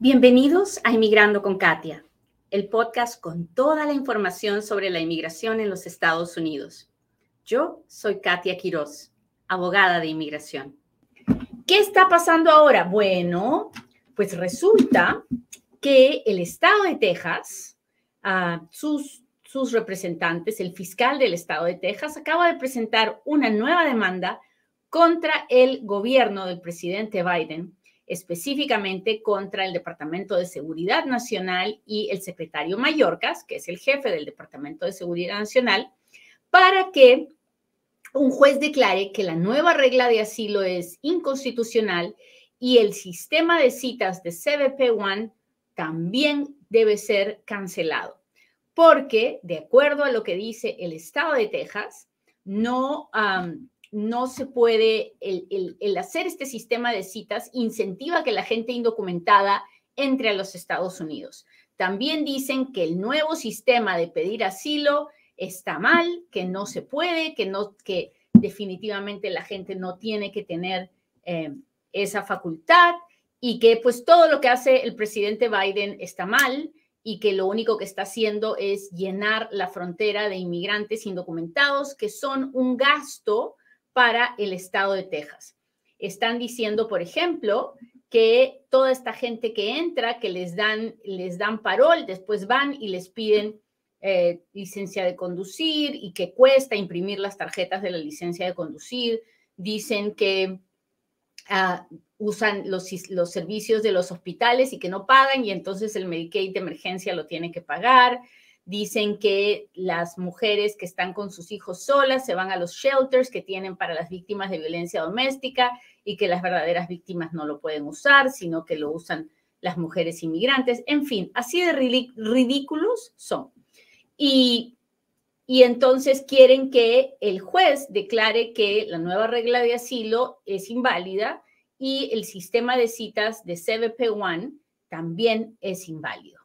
Bienvenidos a Inmigrando con Katia, el podcast con toda la información sobre la inmigración en los Estados Unidos. Yo soy Katia Quiroz, abogada de inmigración. ¿Qué está pasando ahora? Bueno, pues resulta que el estado de Texas, uh, sus, sus representantes, el fiscal del estado de Texas, acaba de presentar una nueva demanda contra el gobierno del presidente Biden específicamente contra el Departamento de Seguridad Nacional y el secretario Mallorcas, que es el jefe del Departamento de Seguridad Nacional, para que un juez declare que la nueva regla de asilo es inconstitucional y el sistema de citas de CBP One también debe ser cancelado. Porque, de acuerdo a lo que dice el Estado de Texas, no, no se puede, el, hacer este sistema de citas incentiva que la gente indocumentada entre a los Estados Unidos. También dicen que el nuevo sistema de pedir asilo está mal, que no se puede, que, no, que definitivamente la gente no tiene que tener eh, esa facultad y que pues todo lo que hace el presidente Biden está mal y que lo único que está haciendo es llenar la frontera de inmigrantes indocumentados que son un gasto para el estado de Texas. Están diciendo, por ejemplo, que toda esta gente que entra, que les dan, les dan parol, después van y les piden eh, licencia de conducir y que cuesta imprimir las tarjetas de la licencia de conducir. Dicen que ah, usan los, los servicios de los hospitales y que no pagan y entonces el Medicaid de emergencia lo tiene que pagar. Dicen que las mujeres que están con sus hijos solas se van a los shelters que tienen para las víctimas de violencia doméstica y que las verdaderas víctimas no lo pueden usar, sino que lo usan las mujeres inmigrantes. En fin, así de ridículos son. Y, y entonces quieren que el juez declare que la nueva regla de asilo es inválida y el sistema de citas de CBP One también es inválido.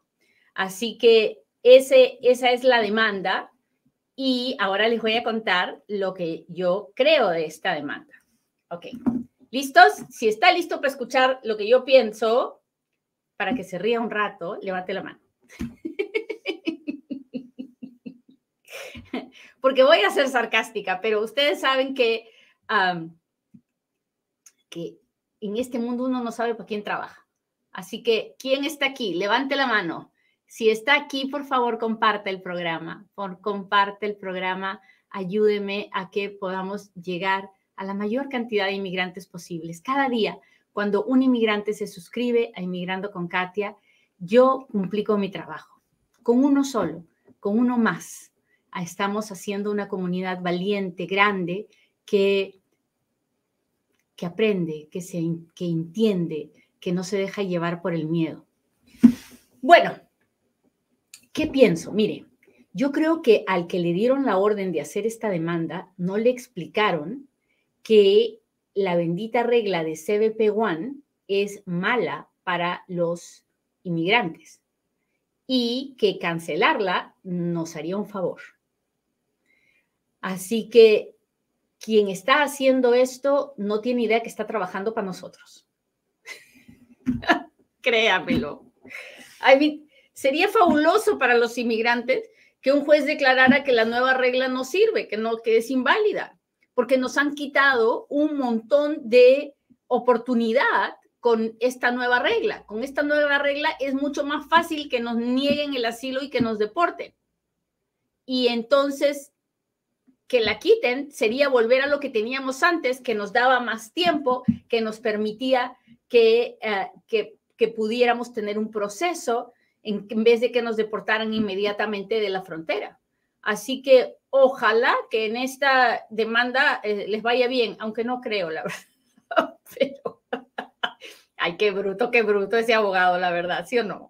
Así que esa es la demanda y ahora les voy a contar lo que yo creo de esta demanda. Ok, ¿listos? Si está listo para escuchar lo que yo pienso, para que se ría un rato, levante la mano. Porque voy a ser sarcástica, pero ustedes saben que, que en este mundo uno no sabe para quién trabaja. Así que, ¿quién está aquí? Levante la mano. Si está aquí, por favor, comparte el programa. Por, comparte el programa. Ayúdeme a que podamos llegar a la mayor cantidad de inmigrantes posibles. Cada día, cuando un inmigrante se suscribe a Inmigrando con Katia, yo cumplí con mi trabajo. Con uno solo, con uno más. Estamos haciendo una comunidad valiente, grande, que, que aprende, que, se, que entiende, que no se deja llevar por el miedo. Bueno, ¿Qué pienso? Mire, yo creo que al que le dieron la orden de hacer esta demanda, no le explicaron que la bendita regla de CBP One es mala para los inmigrantes y que cancelarla nos haría un favor. Así que quien está haciendo esto no tiene idea que está trabajando para nosotros. Créamelo. Sería fabuloso para los inmigrantes que un juez declarara que la nueva regla no sirve, que no que es inválida, porque nos han quitado un montón de oportunidad con esta nueva regla. Con esta nueva regla es mucho más fácil que nos nieguen el asilo y que nos deporten. Y entonces que la quiten sería volver a lo que teníamos antes, que nos daba más tiempo, que nos permitía que, eh, que, que pudiéramos tener un proceso en, vez de que nos deportaran inmediatamente de la frontera. Así que ojalá que en esta demanda eh, les vaya bien, aunque no creo, la verdad. Pero, ay, qué bruto, qué bruto ese abogado, la verdad, ¿sí o no?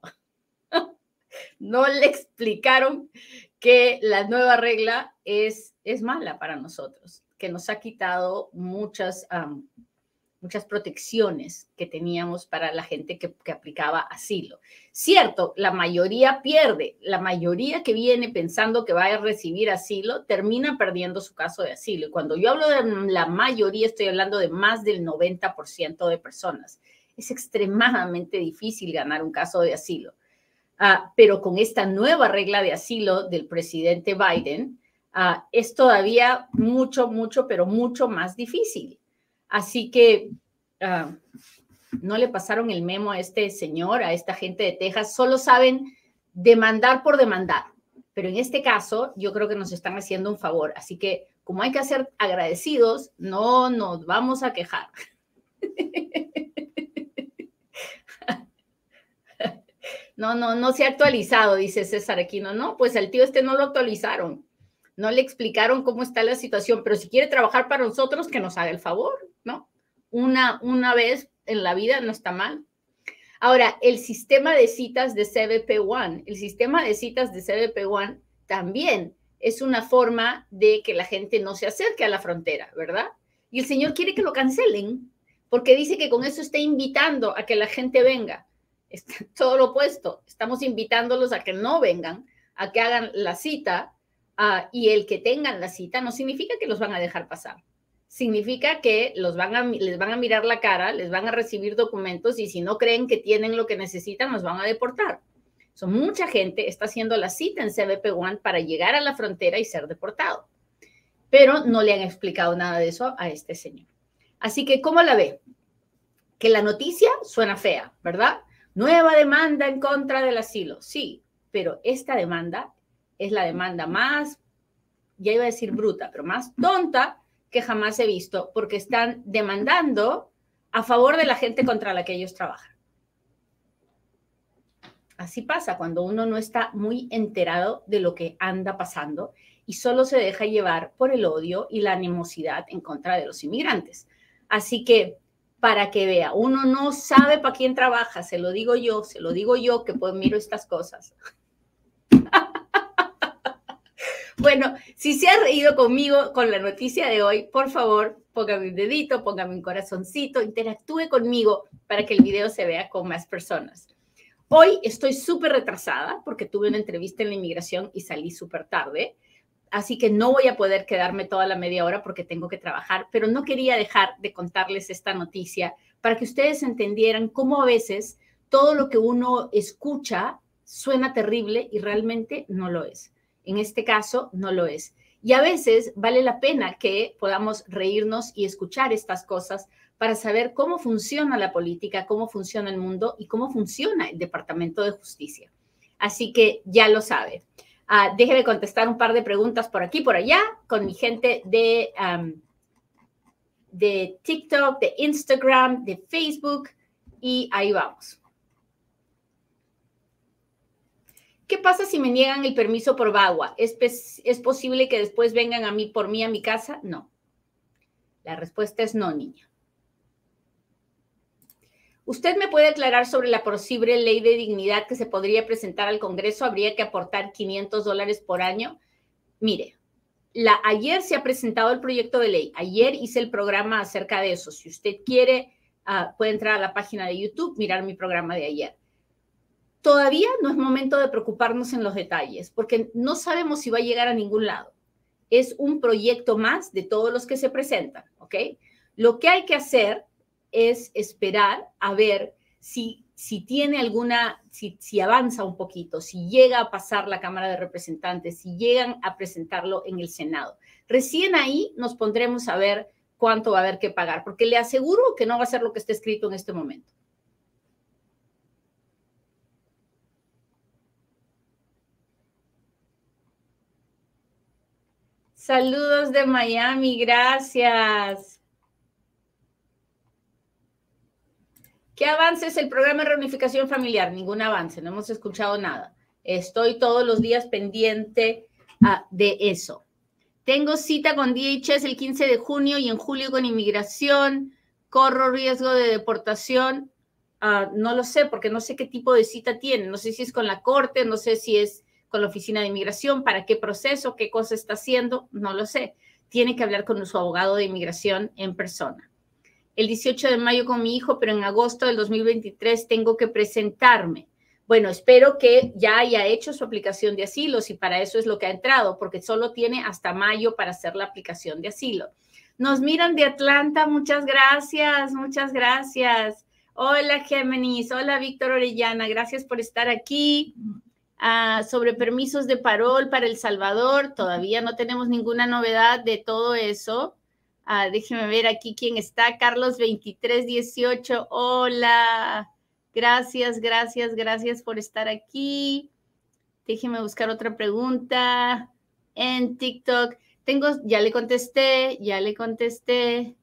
No le explicaron que la nueva regla es, es mala para nosotros, que nos ha quitado muchas muchas protecciones que teníamos para la gente que, aplicaba asilo. Cierto, la mayoría pierde, la mayoría que viene pensando que va a recibir asilo termina perdiendo su caso de asilo. Y cuando yo hablo de la mayoría, estoy hablando de más del 90% de personas. Es extremadamente difícil ganar un caso de asilo. Ah, pero con esta nueva regla de asilo del presidente Biden, ah, es todavía mucho, mucho, pero mucho más difícil. Así que ah, no le pasaron el memo a este señor, a esta gente de Texas, solo saben demandar por demandar. Pero en este caso, yo creo que nos están haciendo un favor. Así que, como hay que ser agradecidos, no nos vamos a quejar. No, no, no se ha actualizado, dice César Aquino. No, pues al tío este no lo actualizaron. No le explicaron cómo está la situación, pero si quiere trabajar para nosotros, que nos haga el favor, ¿no? Una, una vez en la vida no está mal. Ahora, el sistema de citas de CBP One, el sistema de citas de CBP One también es una forma de que la gente no se acerque a la frontera, ¿verdad? Y el señor quiere que lo cancelen porque dice que con eso está invitando a que la gente venga. todo lo opuesto. Estamos invitándolos a que no vengan, a que hagan la cita ah, y el que tengan la cita no significa que los van a dejar pasar. Significa que los van a, les van a mirar la cara, les van a recibir documentos y si no creen que tienen lo que necesitan, los van a deportar. So, mucha gente está haciendo la cita en CBP One para llegar a la frontera y ser deportado. Pero no le han explicado nada de eso a este señor. Así que, ¿cómo la ve? Que la noticia suena fea, ¿verdad? Nueva demanda en contra del asilo. Sí, pero esta demanda es la demanda más, ya iba a decir bruta, pero más tonta que jamás he visto, porque están demandando a favor de la gente contra la que ellos trabajan. Así pasa cuando uno no está muy enterado de lo que anda pasando y solo se deja llevar por el odio y la animosidad en contra de los inmigrantes. Así que para que vea. Uno no sabe para quién trabaja, se lo digo yo, se lo digo yo que pues miro estas cosas. Bueno, si se ha reído conmigo con la noticia de hoy, por favor, póngame un dedito, póngame un corazoncito, interactúe conmigo para que el video se vea con más personas. Hoy estoy súper retrasada porque tuve una entrevista en la inmigración y salí súper tarde así que no voy a poder quedarme toda la media hora porque tengo que trabajar, pero no quería dejar de contarles esta noticia para que ustedes entendieran cómo a veces todo lo que uno escucha suena terrible y realmente no lo es. En este caso, no lo es. Y a veces vale la pena que podamos reírnos y escuchar estas cosas para saber cómo funciona la política, cómo funciona el mundo y cómo funciona el Departamento de Justicia. Así que ya lo sabe. Uh, déjeme contestar un par de preguntas por aquí, por allá, con mi gente de, de TikTok, de Instagram, de Facebook, y ahí vamos. ¿Qué pasa si me niegan el permiso por VAWA? ¿Es, ¿Es posible que después vengan a mí por mí a mi casa? No. La respuesta es no, niña. ¿Usted me puede aclarar sobre la posible ley de dignidad que se podría presentar al Congreso? ¿Habría que aportar 500 dólares por año? Mire, la, ayer se ha presentado el proyecto de ley. Ayer hice el programa acerca de eso. Si usted quiere, ah, puede entrar a la página de YouTube, mirar mi programa de ayer. Todavía no es momento de preocuparnos en los detalles, porque no sabemos si va a llegar a ningún lado. Es un proyecto más de todos los que se presentan, ¿ok? Lo que hay que hacer es esperar a ver si, si tiene alguna, si, si avanza un poquito, si llega a pasar la Cámara de Representantes, si llegan a presentarlo en el Senado. Recién ahí nos pondremos a ver cuánto va a haber que pagar, porque le aseguro que no va a ser lo que está escrito en este momento. Saludos de Miami, gracias. ¿Qué avance es el programa de reunificación familiar? Ningún avance, no hemos escuchado nada. Estoy todos los días pendiente ah, de eso. Tengo cita con DHS el 15 de junio y en julio con inmigración. Corro riesgo de deportación. Ah, no lo sé porque no sé qué tipo de cita tiene. No sé si es con la corte, no sé si es con la oficina de inmigración, para qué proceso, qué cosa está haciendo, no lo sé. Tiene que hablar con su abogado de inmigración en persona el 18 de mayo con mi hijo, pero en agosto del 2023 tengo que presentarme. Bueno, espero que ya haya hecho su aplicación de asilo, si para eso es lo que ha entrado, porque solo tiene hasta mayo para hacer la aplicación de asilo. Nos miran de Atlanta, muchas gracias, muchas gracias. Hola Géminis, hola Víctor Orellana, gracias por estar aquí. Ah, sobre permisos de parol para El Salvador, todavía no tenemos ninguna novedad de todo eso. Ah, déjeme ver aquí quién está. Carlos 2318, hola. Gracias, gracias, gracias por estar aquí. Déjeme buscar otra pregunta en TikTok. Tengo, ya le contesté, ya le contesté.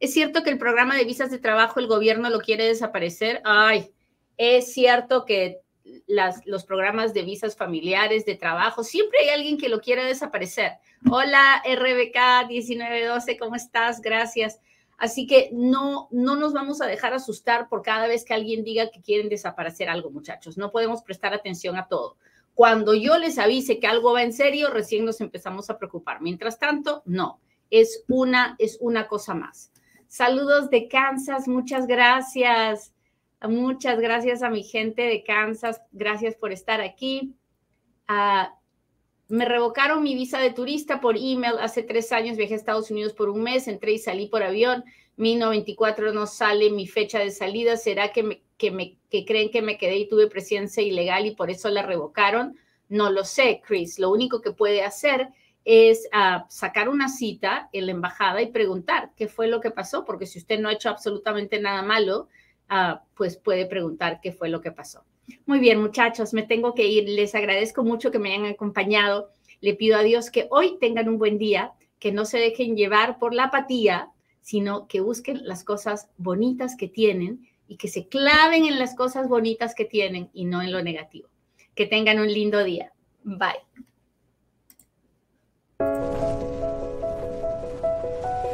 ¿Es cierto que el programa de visas de trabajo el gobierno lo quiere desaparecer? Ay, es cierto que las, los programas de visas familiares, de trabajo, siempre hay alguien que lo quiere desaparecer. Hola, RBK 1912, ¿cómo estás? Gracias. Así que no, no nos vamos a dejar asustar por cada vez que alguien diga que quieren desaparecer algo, muchachos. No podemos prestar atención a todo. Cuando yo les avise que algo va en serio, recién nos empezamos a preocupar. Mientras tanto, no, es una, es una cosa más. Saludos de Kansas, muchas gracias. Muchas gracias a mi gente de Kansas. Gracias por estar aquí. Ah, me revocaron mi visa de turista por email hace tres años. Viajé a Estados Unidos por un mes, entré y salí por avión. Mi 94 no sale mi fecha de salida. ¿Será que, me, que, me, que creen que me quedé y tuve presencia ilegal y por eso la revocaron? No lo sé, Chris. Lo único que puede hacer es ah, sacar una cita en la embajada y preguntar qué fue lo que pasó, porque si usted no ha hecho absolutamente nada malo, Ah, pues puede preguntar qué fue lo que pasó. Muy bien, muchachos, me tengo que ir. Les agradezco mucho que me hayan acompañado. Le pido a Dios que hoy tengan un buen día, que no se dejen llevar por la apatía, sino que busquen las cosas bonitas que tienen y que se claven en las cosas bonitas que tienen y no en lo negativo. Que tengan un lindo día. Bye.